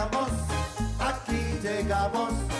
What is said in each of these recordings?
llegamos, aquí llegamos.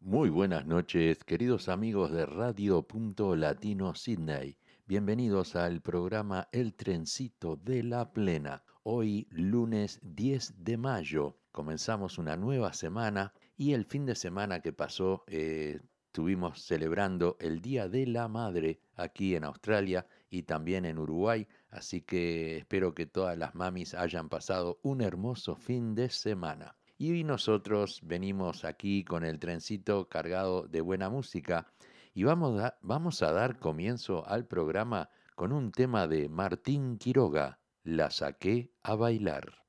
Muy buenas noches, queridos amigos de Radio Punto Latino Sydney. Bienvenidos al programa El Trencito de la Plena. Hoy, lunes 10 de mayo, comenzamos una nueva semana y el fin de semana que pasó eh, estuvimos celebrando el Día de la Madre aquí en Australia y también en Uruguay, así que espero que todas las mamis hayan pasado un hermoso fin de semana. Y nosotros venimos aquí con el trencito cargado de buena música y vamos a, vamos a dar comienzo al programa con un tema de Martín Quiroga, La saqué a bailar.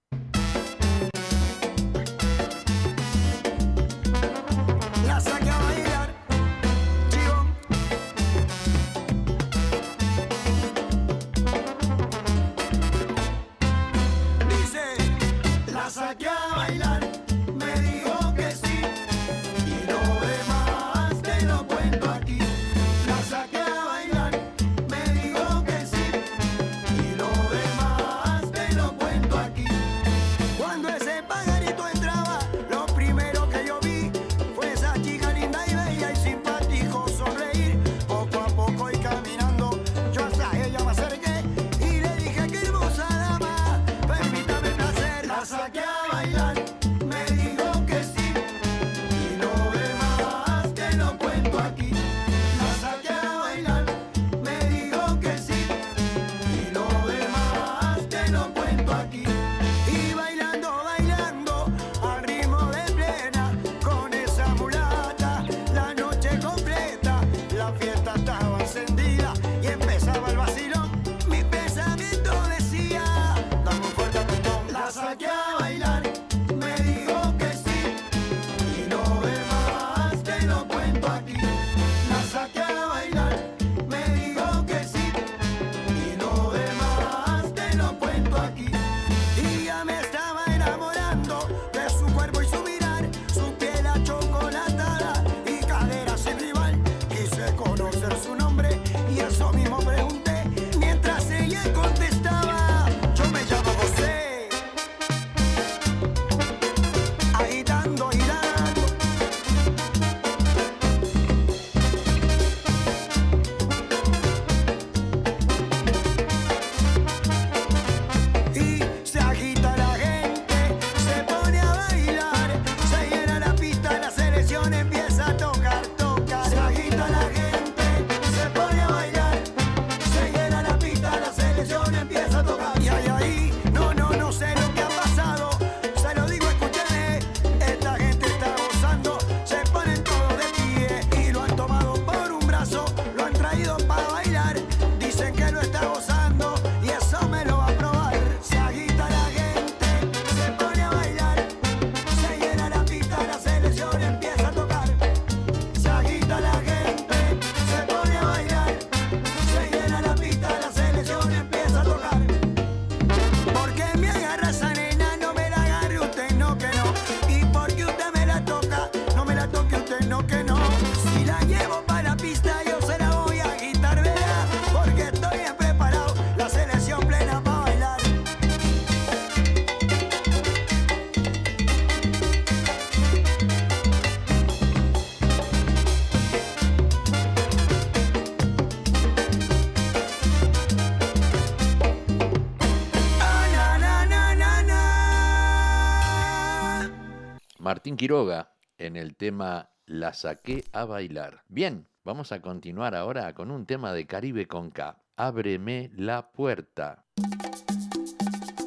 Quiroga en el tema La saqué a bailar. Bien, vamos a continuar ahora con un tema de Caribe con K. Ábreme la puerta.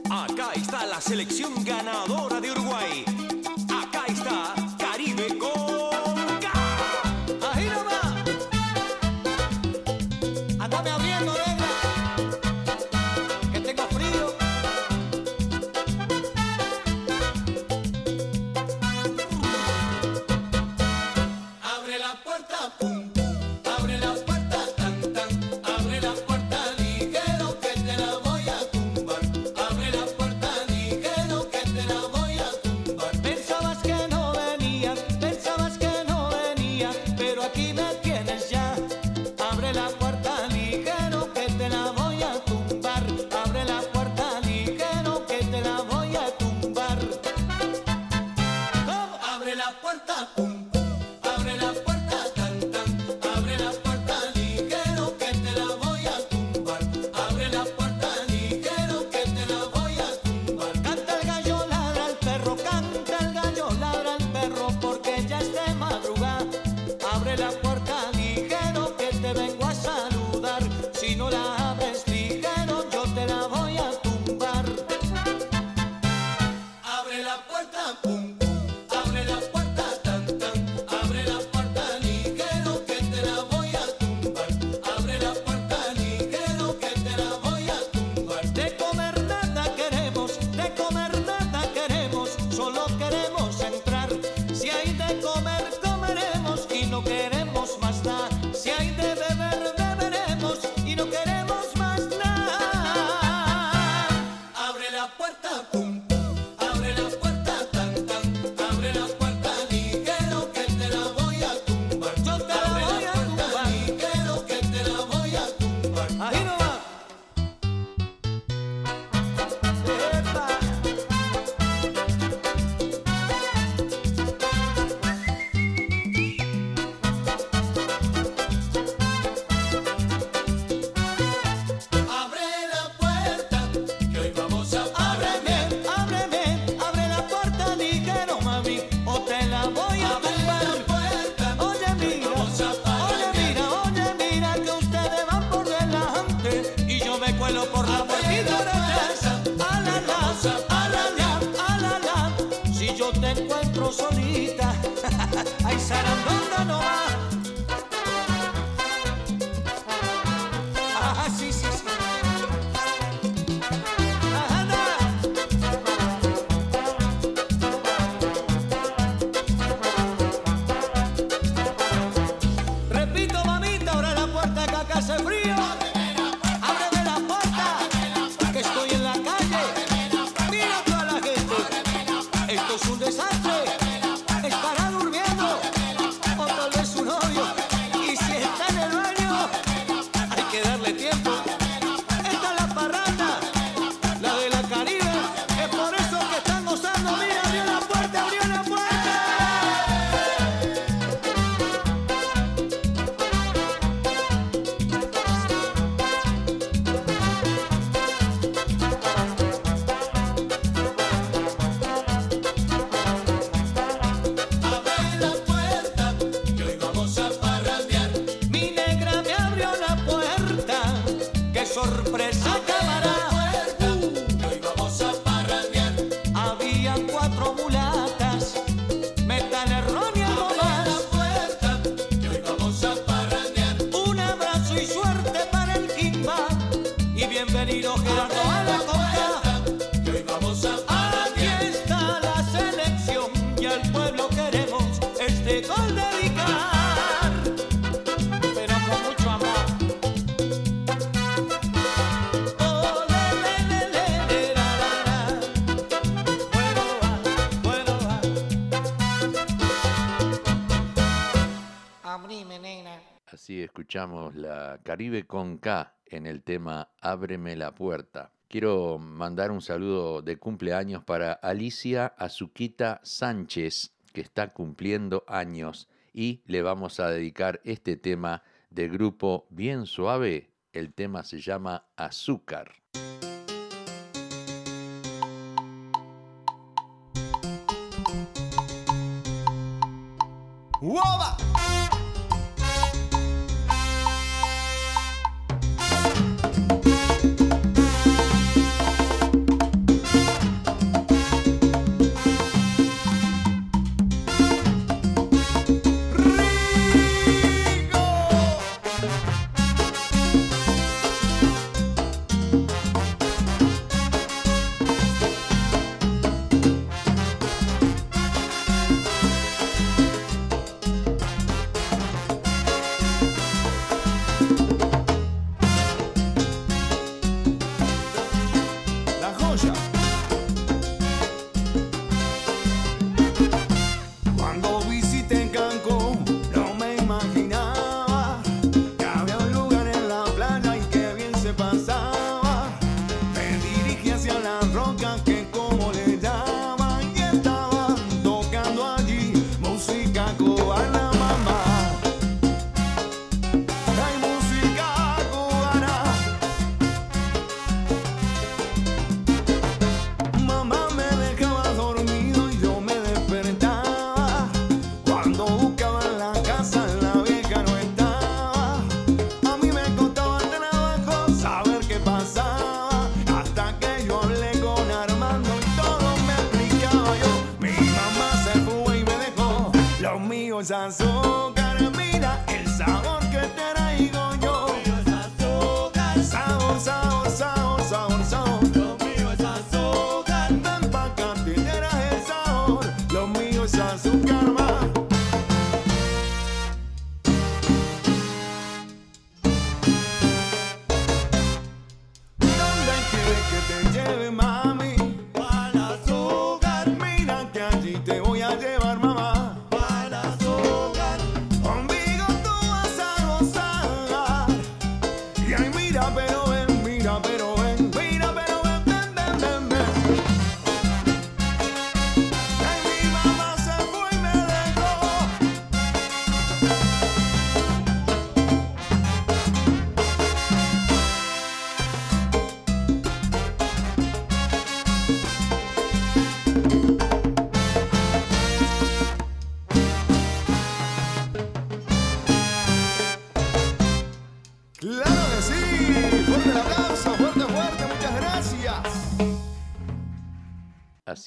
Acá está la selección ganadora de la Caribe con K en el tema Ábreme la puerta. Quiero mandar un saludo de cumpleaños para Alicia Azuquita Sánchez, que está cumpliendo años, y le vamos a dedicar este tema de grupo bien suave. El tema se llama Azúcar. ¡Uoba!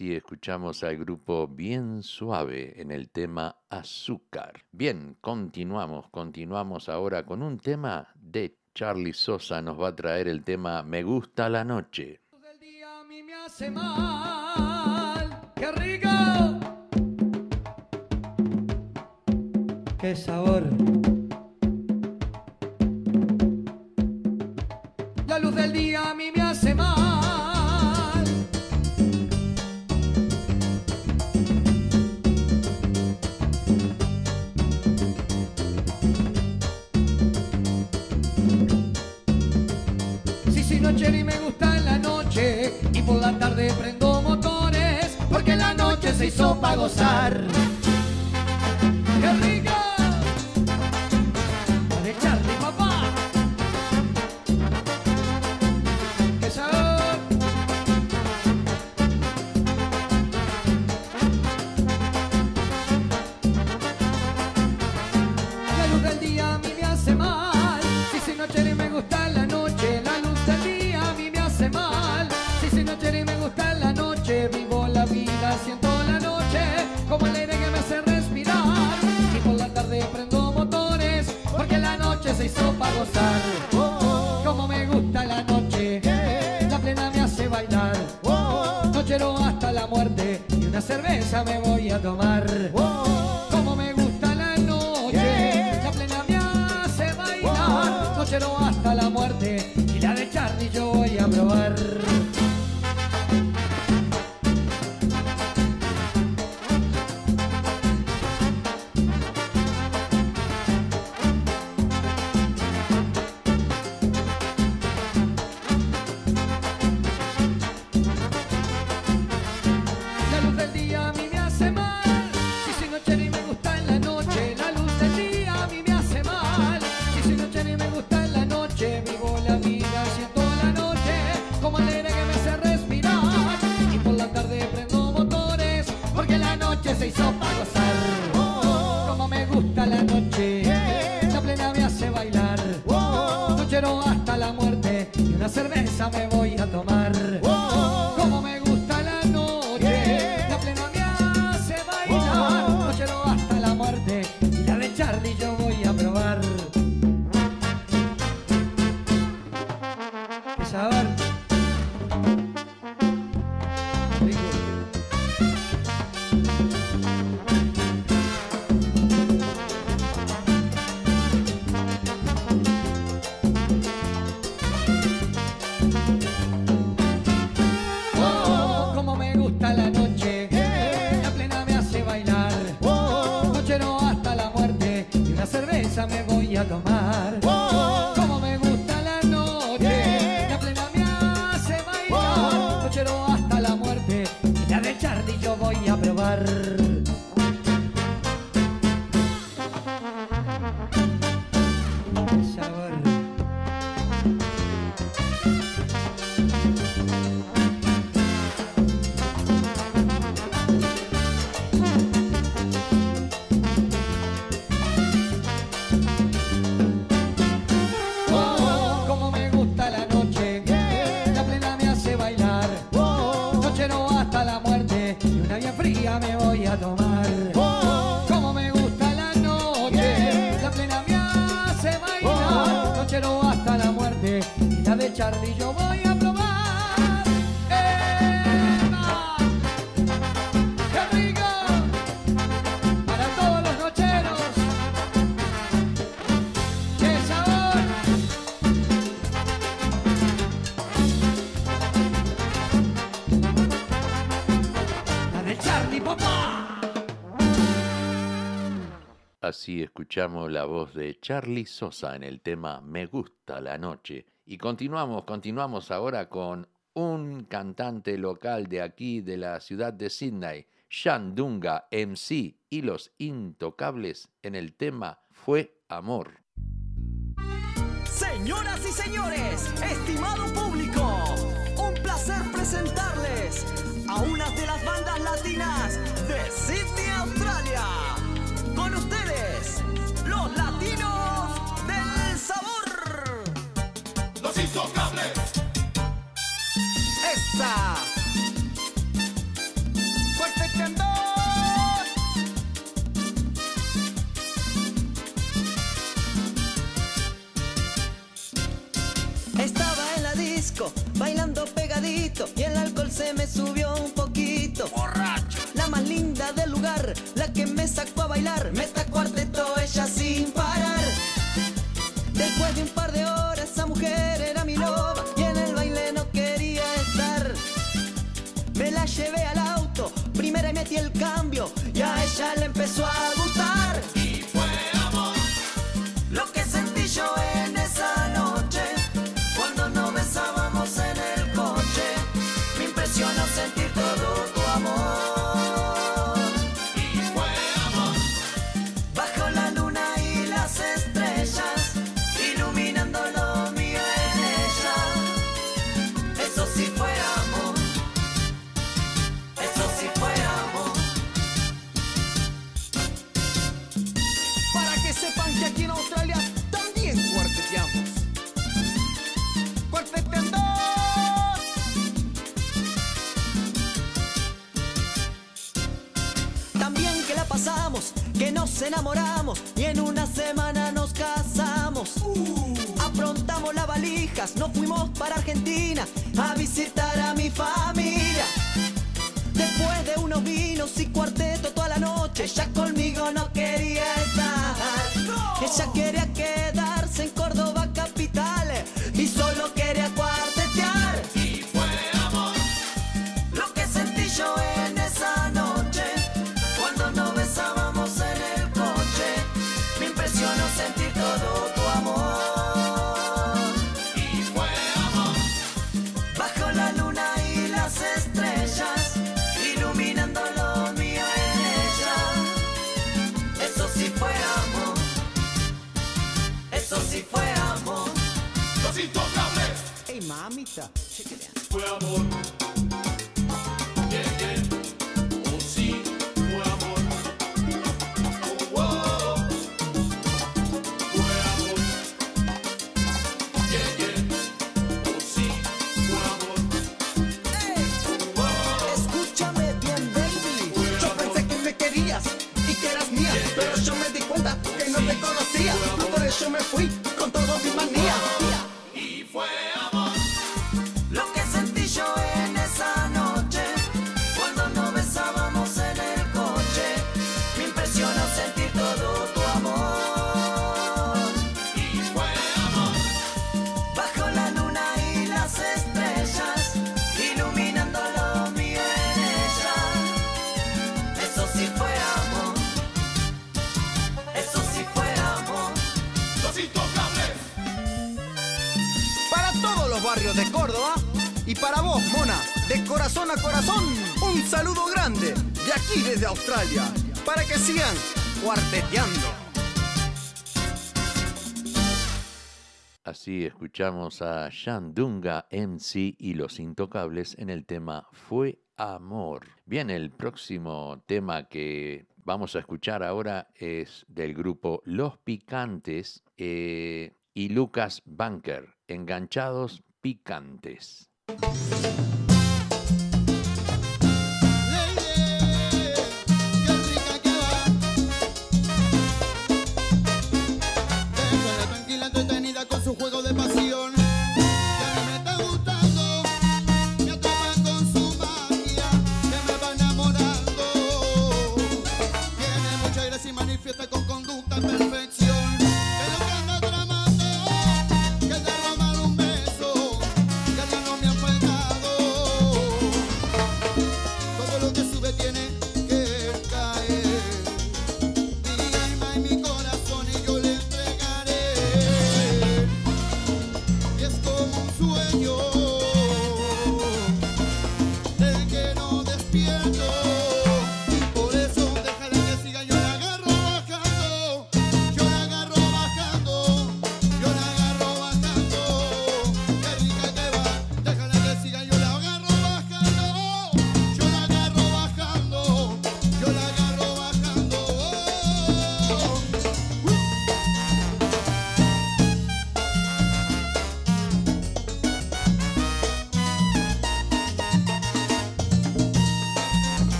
Así escuchamos al grupo Bien Suave en el tema Azúcar. Bien, continuamos, continuamos ahora con un tema de Charlie Sosa. Nos va a traer el tema Me gusta la noche. Del día a mí me hace mal. ¡Qué rico! ¡Qué sabor! La luz del día a mí me y me gusta en la noche y por la tarde prendo motores porque la noche se hizo para gozar. hasta la muerte y una cerveza me voy a tomar. Oh. Como me gusta la noche, yeah. la plena me hace bailar, oh. nochero hasta así escuchamos la voz de Charlie Sosa en el tema Me gusta la noche. Y continuamos, continuamos ahora con un cantante local de aquí, de la ciudad de Sydney, Shandunga MC y los Intocables en el tema Fue Amor. Señoras y señores, estimado público, un placer presentarles a una de las bandas latinas de Sydney, Australia latinos del sabor. Los intocables. Esa. Australia para que sigan cuarteteando. Así escuchamos a Shandunga MC y Los Intocables en el tema Fue Amor. Bien, el próximo tema que vamos a escuchar ahora es del grupo Los Picantes eh, y Lucas Banker, Enganchados Picantes.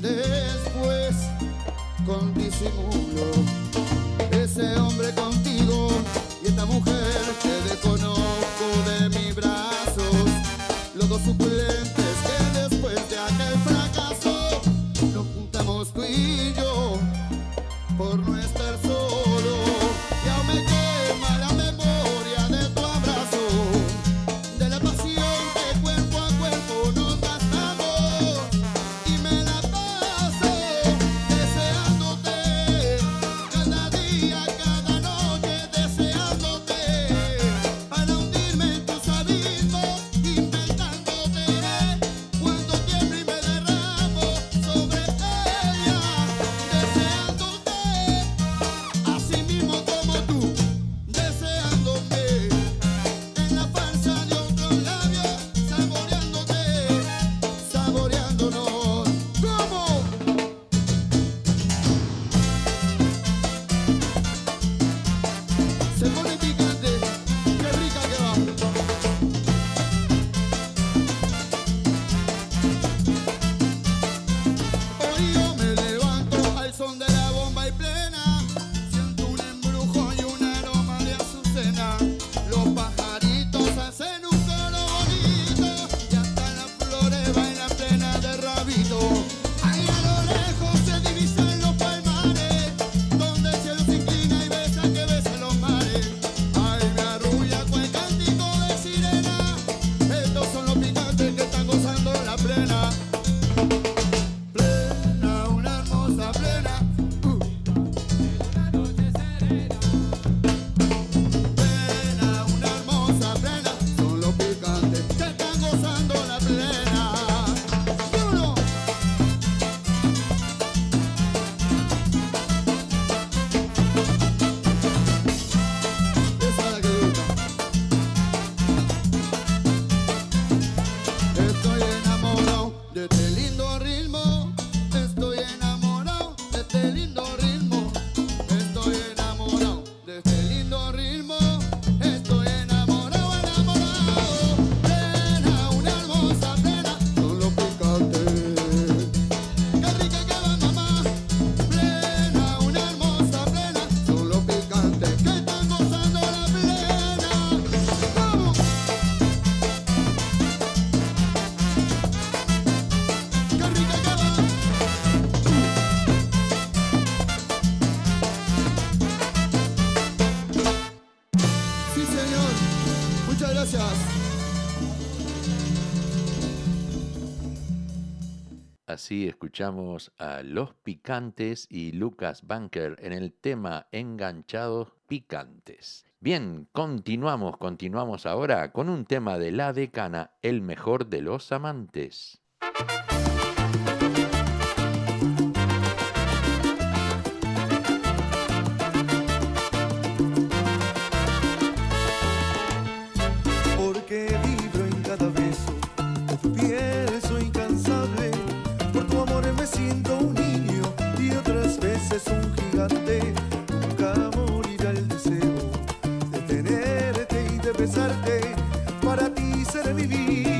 después con disimulo. Ese hombre contigo y esta mujer. Así escuchamos a Los Picantes y Lucas Banker en el tema Enganchados Picantes. Bien, continuamos, continuamos ahora con un tema de La Decana, el mejor de los amantes. Ti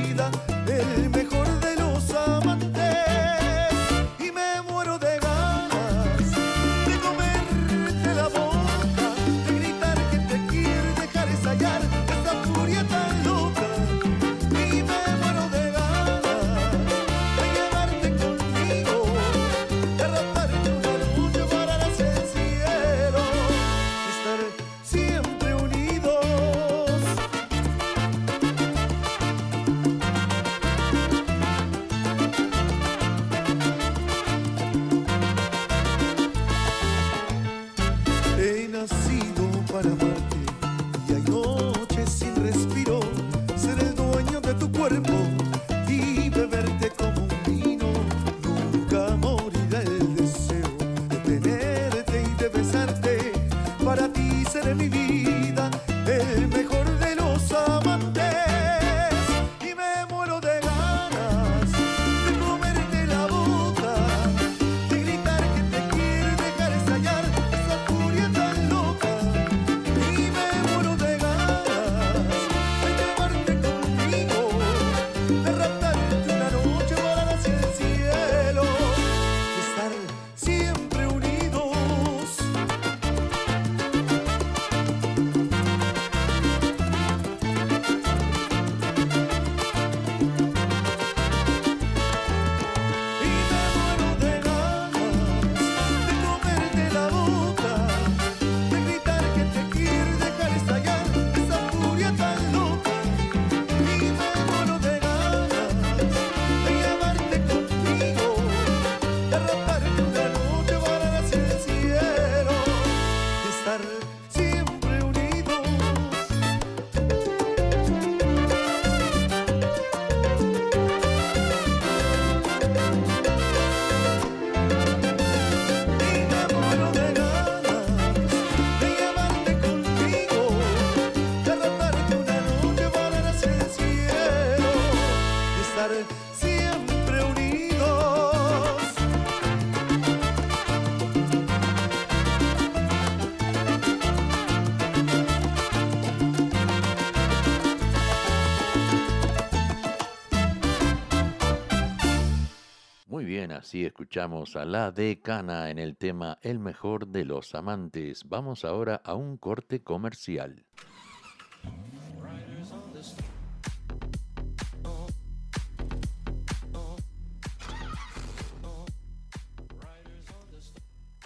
así escuchamos a La Decana en el tema El mejor de los amantes. Vamos ahora a un corte comercial.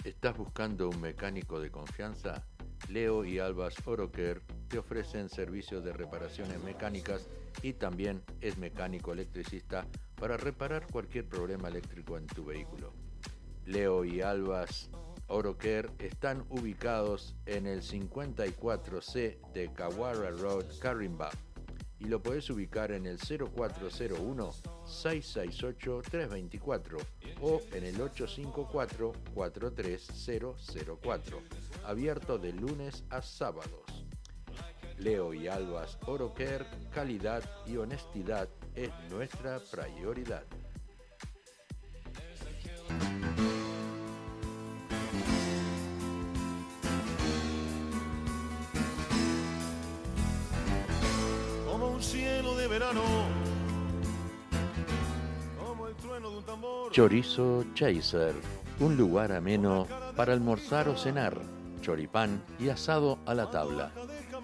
¿Estás buscando un mecánico de confianza? Leo y Albas Oroker te ofrecen servicios de reparaciones mecánicas y también es mecánico electricista para reparar cualquier problema eléctrico en tu vehículo. Leo y Albas Oroker están ubicados en el 54C de Kawara Road, Carimba y lo puedes ubicar en el 0401 668 324 o en el 854 43004 abierto de lunes a sábados. Leo y Albas Oroker, calidad y honestidad es nuestra prioridad. como un cielo de verano, como el trueno de un tambor. Chorizo Chaser, un lugar ameno para almorzar o cenar, choripán y asado a la tabla,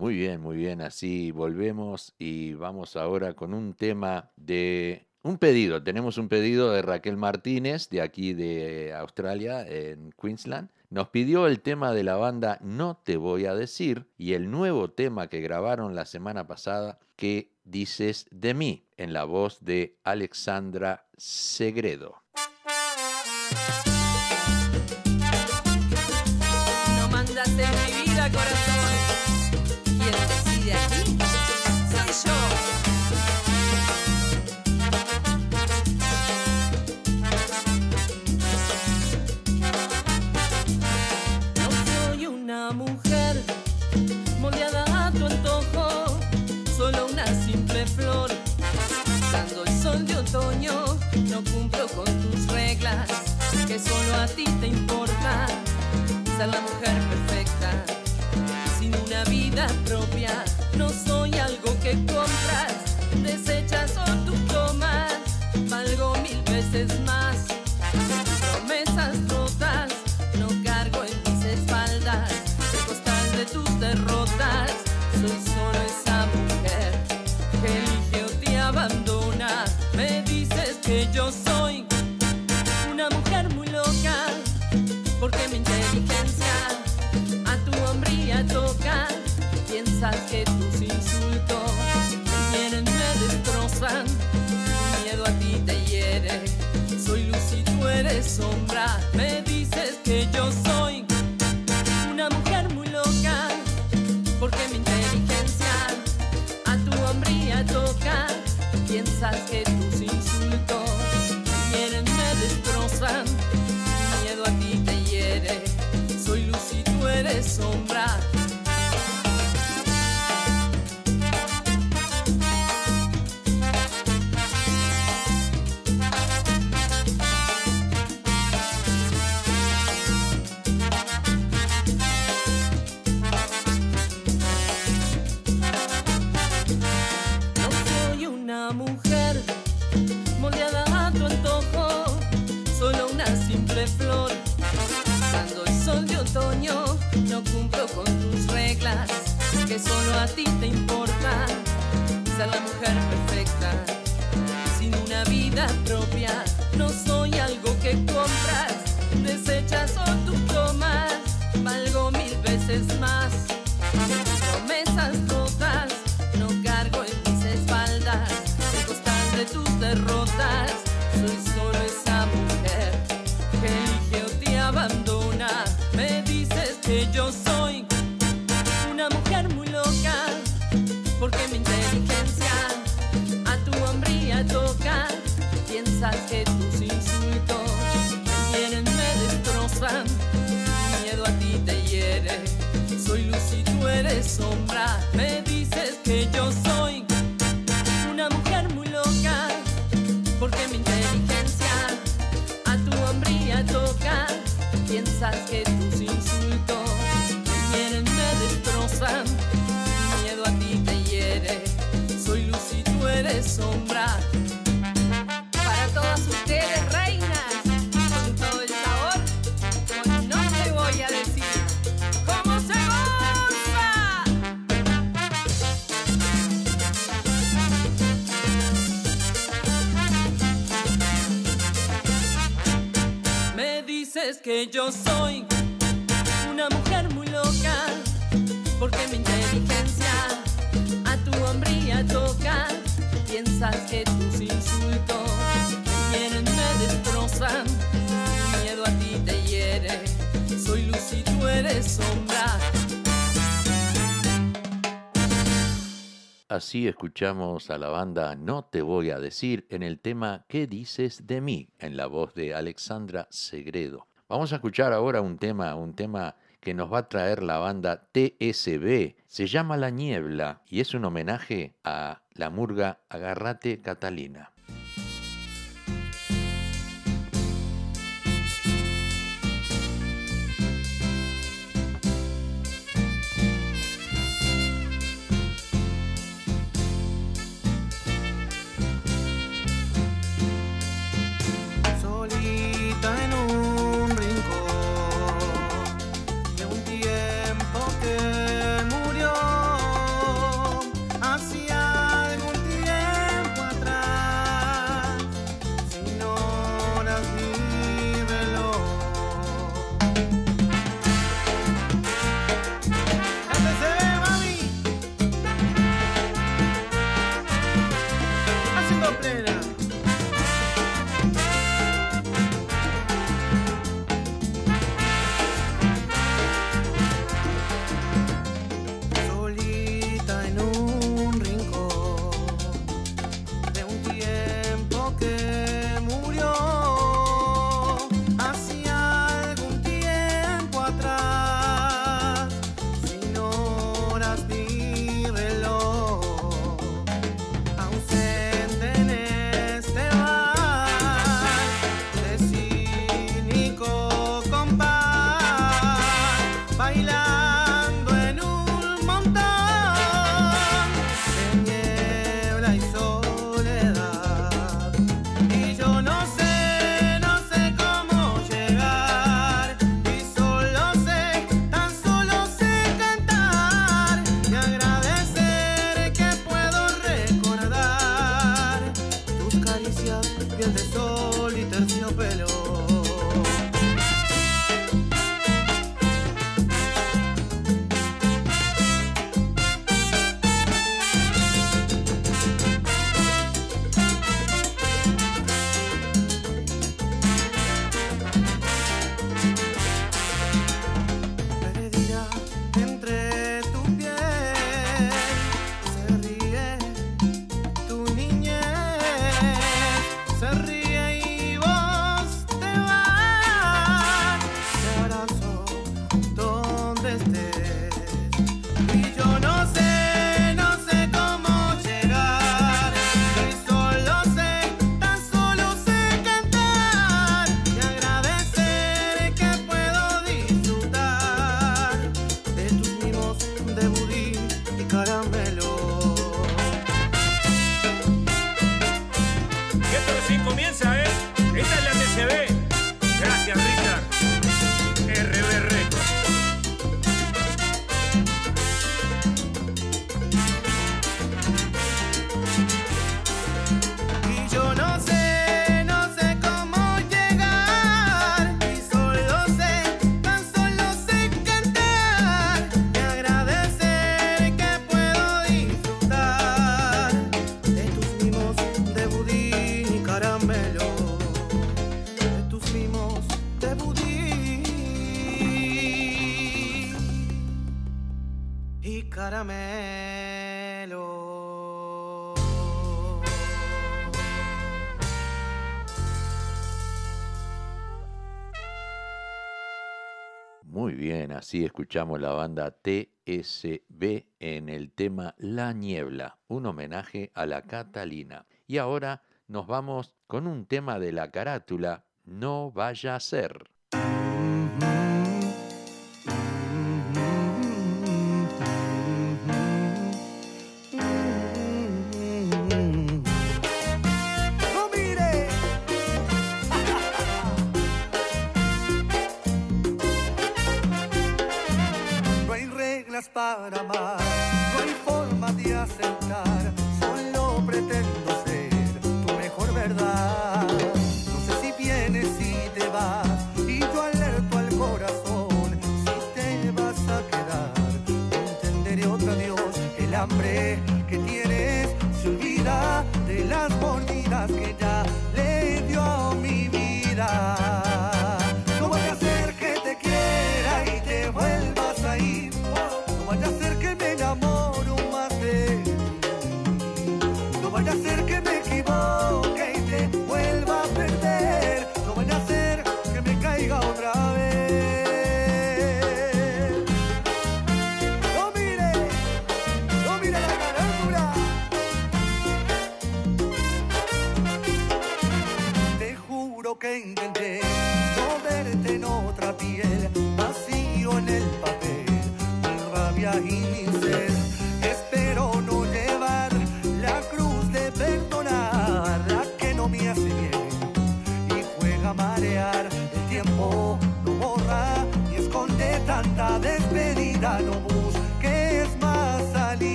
Muy bien, muy bien. Así volvemos y vamos ahora con un tema de un pedido. Tenemos un pedido de Raquel Martínez, de aquí de Australia, en Queensland. Nos pidió el tema de la banda No Te Voy a Decir y el nuevo tema que grabaron la semana pasada, que dices de mí, en la voz de Alexandra Segredo. No. Cumplo con tus reglas, que solo a ti te importa ser la mujer perfecta. Sin una vida propia, no soy Me dices que yo soy una mujer muy loca, porque mi inteligencia a tu hombría toca. Piensas que tus insultos me hieren, me destrozan. Mi miedo a ti te hiere. Soy luz y tú eres sombra. Mujer perfecta. Sin una vida propia, Me dices que yo soy una mujer muy loca, porque mi inteligencia a tu hombría toca. Piensas que tus insultos me hieren, me destrozan. Mi miedo a ti te hiere. Soy luz y tú eres sombra. Que yo soy una mujer muy loca, porque mi inteligencia a tu hombría toca. Piensas que tus insultos me hieren, me destrozan. Mi miedo a ti te hiere. Soy luz y tú eres sombra. Así escuchamos a la banda No Te Voy a Decir en el tema ¿Qué dices de mí? en la voz de Alexandra Segredo. Vamos a escuchar ahora un tema, un tema que nos va a traer la banda TSB. Se llama La Niebla y es un homenaje a la murga Agarrate Catalina. caramelo. Muy bien, así escuchamos la banda TSB en el tema La Niebla, un homenaje a la Catalina. Y ahora nos vamos con un tema de la carátula, No vaya a ser. Rama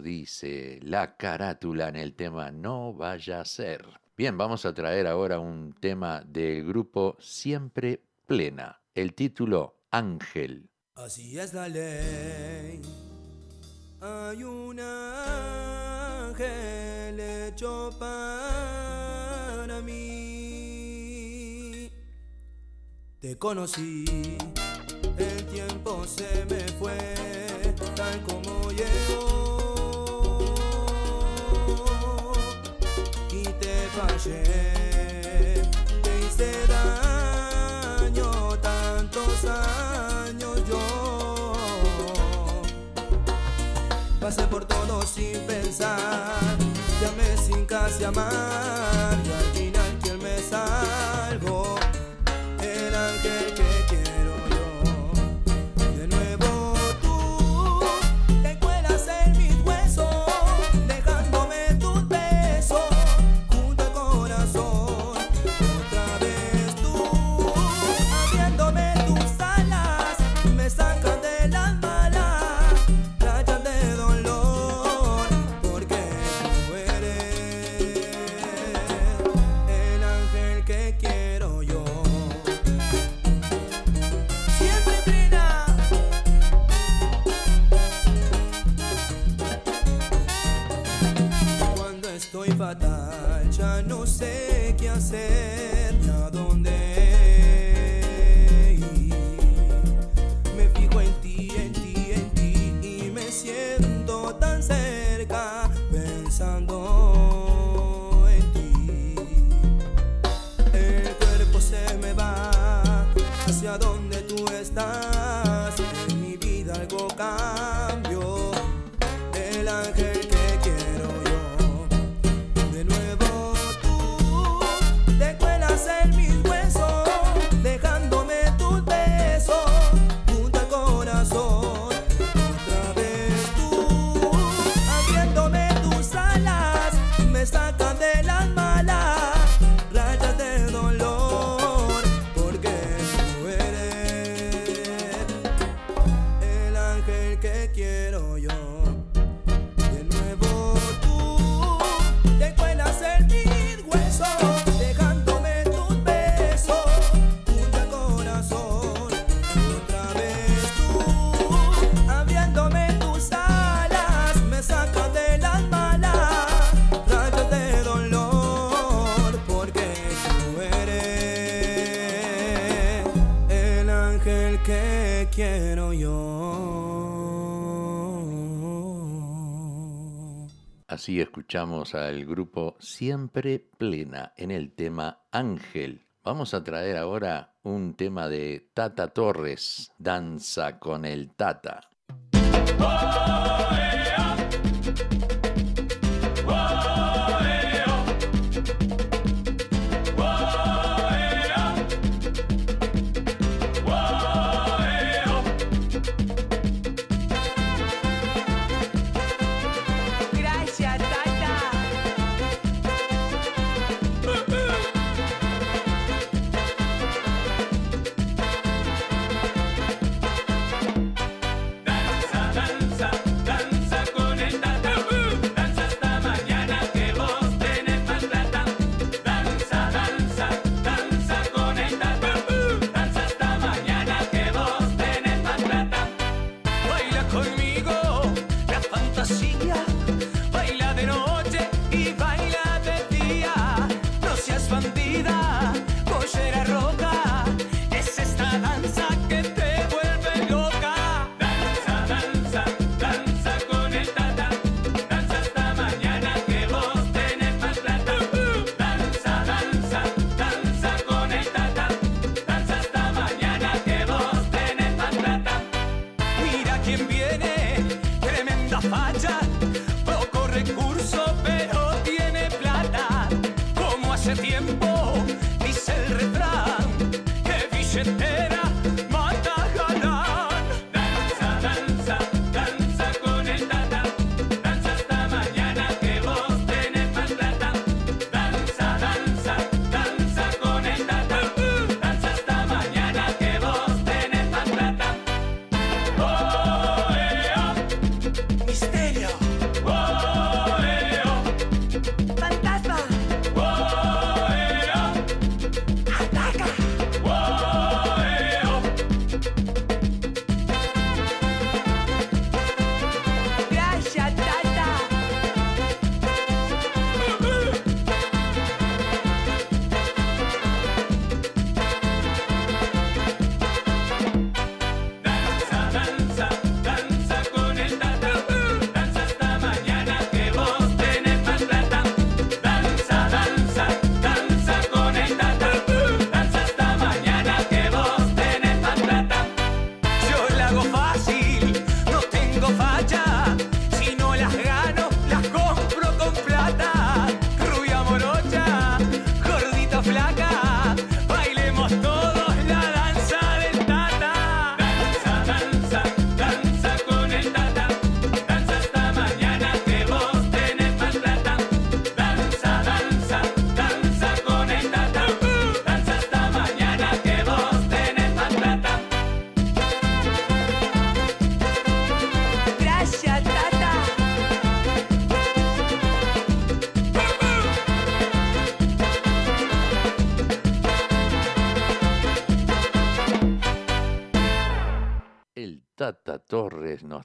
dice la carátula en el tema No vaya a ser. Bien, vamos a traer ahora un tema del grupo Siempre Plena, el título Ángel. Así es la ley, hay un ángel hecho para mí. Te conocí, el tiempo se me fue, tal como llegó. fallé, te hice daño tantos años yo. Pasé por todo sin pensar, llamé sin casi amar y al final quien me salvó, el ángel que no sé qué hacer, a dónde ir. Me fijo en ti, en ti, en ti y me siento tan cerca pensando en ti. El cuerpo se me va hacia donde tú estás. así escuchamos al grupo Siempre Plena en el tema Ángel. Vamos a traer ahora un tema de Tata Torres, Danza con el Tata.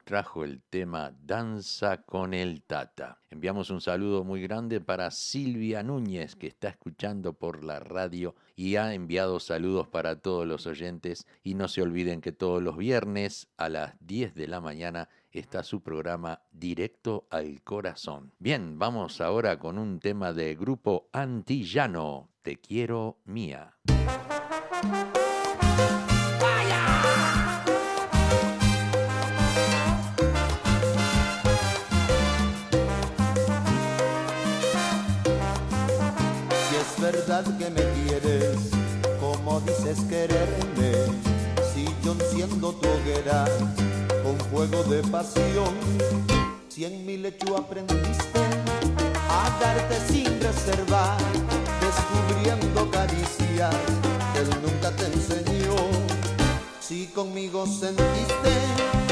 trajo el tema Danza con el Tata. Enviamos un saludo muy grande para Silvia Núñez, que está escuchando por la radio y ha enviado saludos para todos los oyentes. Y no se olviden que todos los viernes a las 10 de la mañana está su programa Directo al Corazón. Bien, vamos ahora con un tema de grupo antillano. Te quiero mía. que me quieres? como dices quererme? Si yo enciendo tu hoguera con fuego de pasión, si en mi lecho aprendiste a darte sin reservar, descubriendo caricias que él nunca te enseñó. Si conmigo sentiste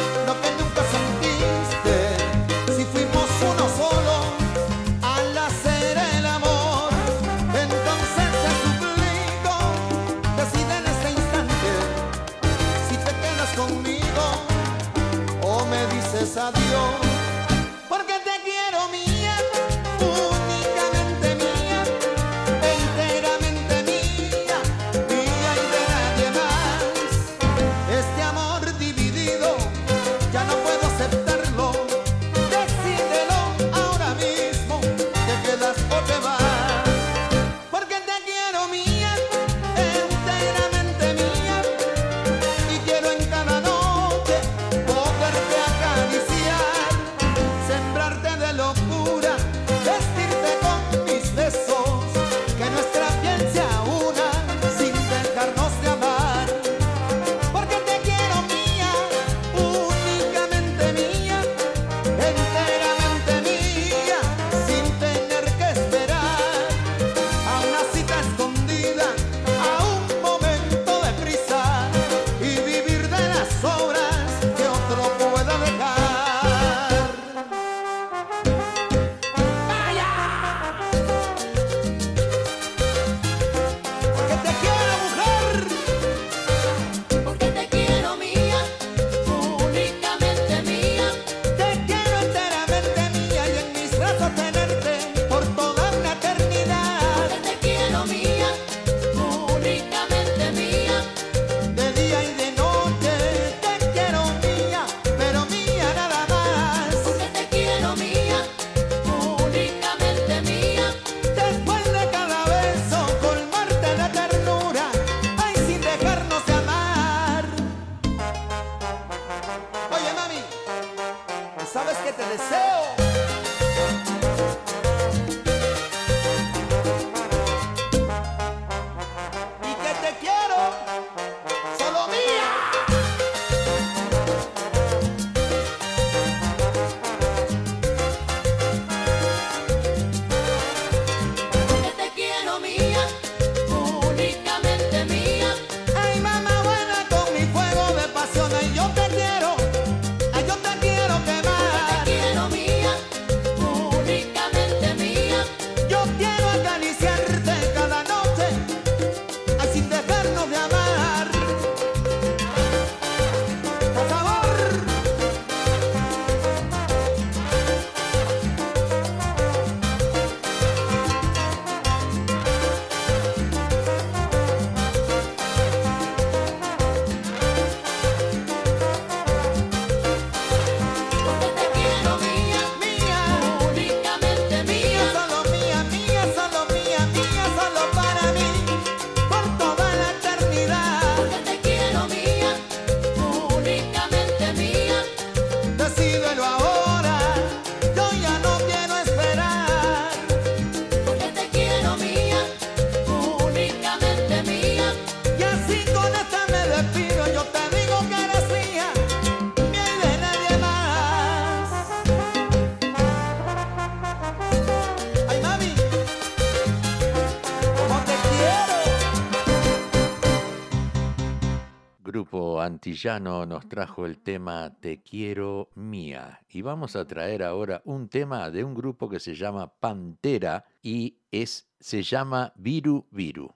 Montillano nos trajo el tema Te quiero mía y vamos a traer ahora un tema de un grupo que se llama Pantera y es se llama Viru Viru.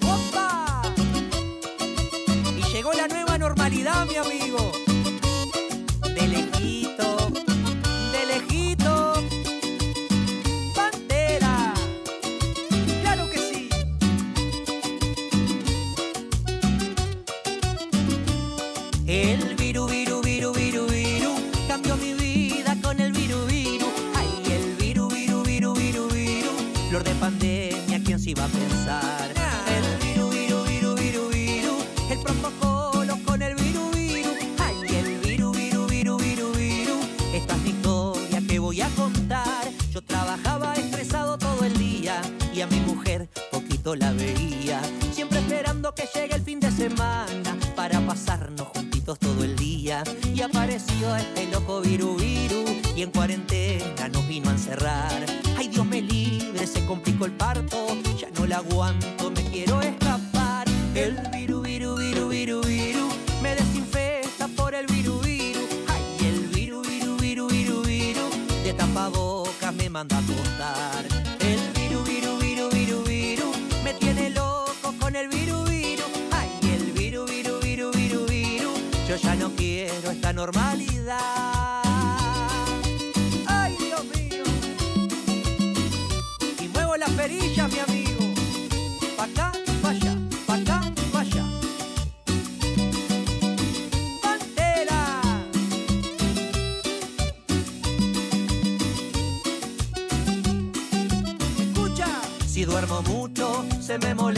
¡Opa! Y llegó la nueva normalidad, mi amigo. iba a pensar. Ah. El viru, viru, viru, viru, viru, el protocolo con el viru, viru. Ay, el viru, viru, viru, viru, viru. Esta es mi historia que voy a contar. Yo trabajaba estresado todo el día y a mi mujer poquito la veía. Siempre esperando que llegue el fin de semana para pasarnos juntitos todo el día. Y apareció este loco viru, viru y en cuarentena nos vino a encerrar se complicó el parto, ya no la aguanto, me quiero escapar. El viru, viru, viru, viru, viru, me desinfecta por el viru, viru. Ay, el viru, viru, viru, viru, viru, de tapabocas me manda a acostar. El viru, viru, viru, viru, viru, me tiene loco con el viru, viru. Ay, el viru, viru, viru, viru, viru, yo ya no quiero esta normalidad. perilla, mi amigo. Pa' acá, pa' allá, pa' acá, pa' ¡Pantera! Escucha. Si duermo mucho, se me molesta